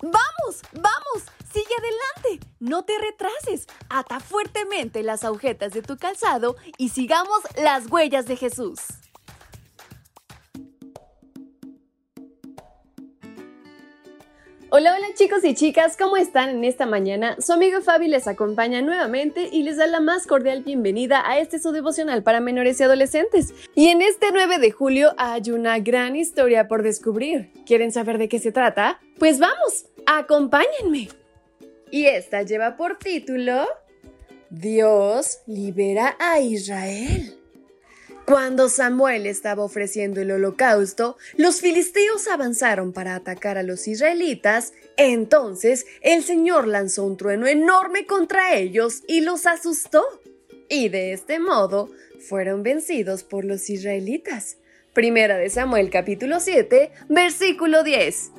Vamos, vamos, sigue adelante. No te retrases. Ata fuertemente las agujetas de tu calzado y sigamos las huellas de Jesús. Hola, hola chicos y chicas, ¿cómo están en esta mañana? Su amigo Fabi les acompaña nuevamente y les da la más cordial bienvenida a este su devocional para menores y adolescentes. Y en este 9 de julio hay una gran historia por descubrir. ¿Quieren saber de qué se trata? Pues vamos, acompáñenme. Y esta lleva por título Dios libera a Israel. Cuando Samuel estaba ofreciendo el holocausto, los filisteos avanzaron para atacar a los israelitas. Entonces el Señor lanzó un trueno enorme contra ellos y los asustó. Y de este modo fueron vencidos por los israelitas. Primera de Samuel capítulo 7, versículo 10.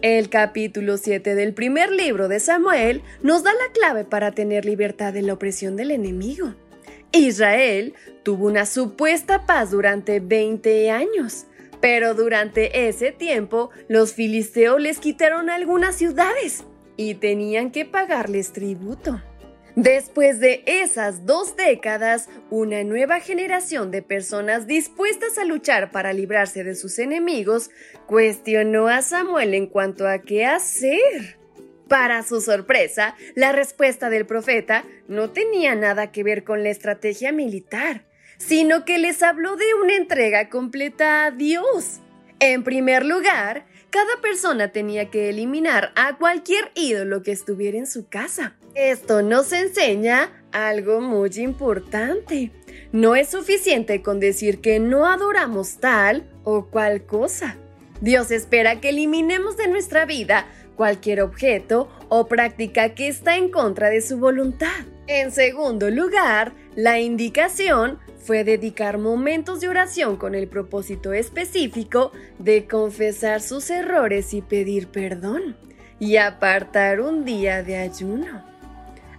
El capítulo 7 del primer libro de Samuel nos da la clave para tener libertad de la opresión del enemigo. Israel tuvo una supuesta paz durante 20 años, pero durante ese tiempo los filisteos les quitaron algunas ciudades y tenían que pagarles tributo. Después de esas dos décadas, una nueva generación de personas dispuestas a luchar para librarse de sus enemigos cuestionó a Samuel en cuanto a qué hacer. Para su sorpresa, la respuesta del profeta no tenía nada que ver con la estrategia militar, sino que les habló de una entrega completa a Dios. En primer lugar, cada persona tenía que eliminar a cualquier ídolo que estuviera en su casa. Esto nos enseña algo muy importante. No es suficiente con decir que no adoramos tal o cual cosa. Dios espera que eliminemos de nuestra vida cualquier objeto o práctica que está en contra de su voluntad. En segundo lugar, la indicación fue dedicar momentos de oración con el propósito específico de confesar sus errores y pedir perdón, y apartar un día de ayuno.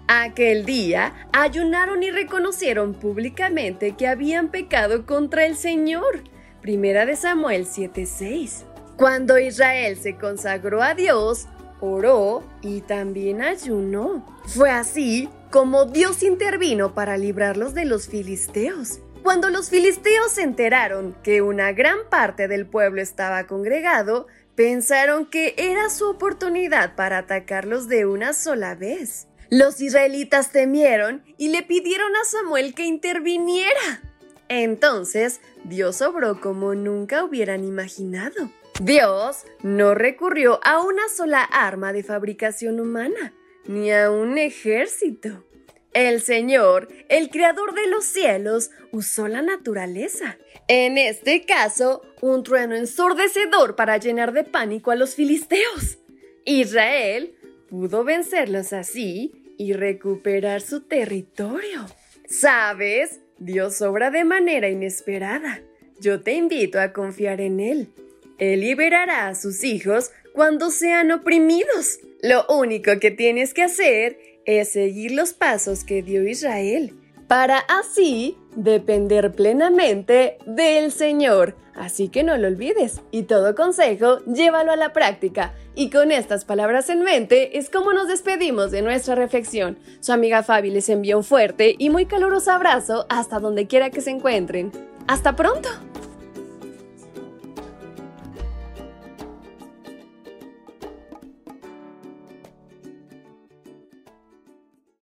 Aquel día ayunaron y reconocieron públicamente que habían pecado contra el Señor. Primera de Samuel 7:6. Cuando Israel se consagró a Dios, oró y también ayunó. Fue así como Dios intervino para librarlos de los filisteos. Cuando los filisteos se enteraron que una gran parte del pueblo estaba congregado, pensaron que era su oportunidad para atacarlos de una sola vez. Los israelitas temieron y le pidieron a Samuel que interviniera. Entonces, Dios obró como nunca hubieran imaginado. Dios no recurrió a una sola arma de fabricación humana, ni a un ejército. El Señor, el Creador de los cielos, usó la naturaleza. En este caso, un trueno ensordecedor para llenar de pánico a los filisteos. Israel pudo vencerlos así y recuperar su territorio. ¿Sabes? Dios obra de manera inesperada. Yo te invito a confiar en Él. Él liberará a sus hijos cuando sean oprimidos. Lo único que tienes que hacer es seguir los pasos que dio Israel, para así depender plenamente del Señor. Así que no lo olvides y todo consejo llévalo a la práctica. Y con estas palabras en mente es como nos despedimos de nuestra reflexión. Su amiga Fabi les envía un fuerte y muy caluroso abrazo hasta donde quiera que se encuentren. ¡Hasta pronto!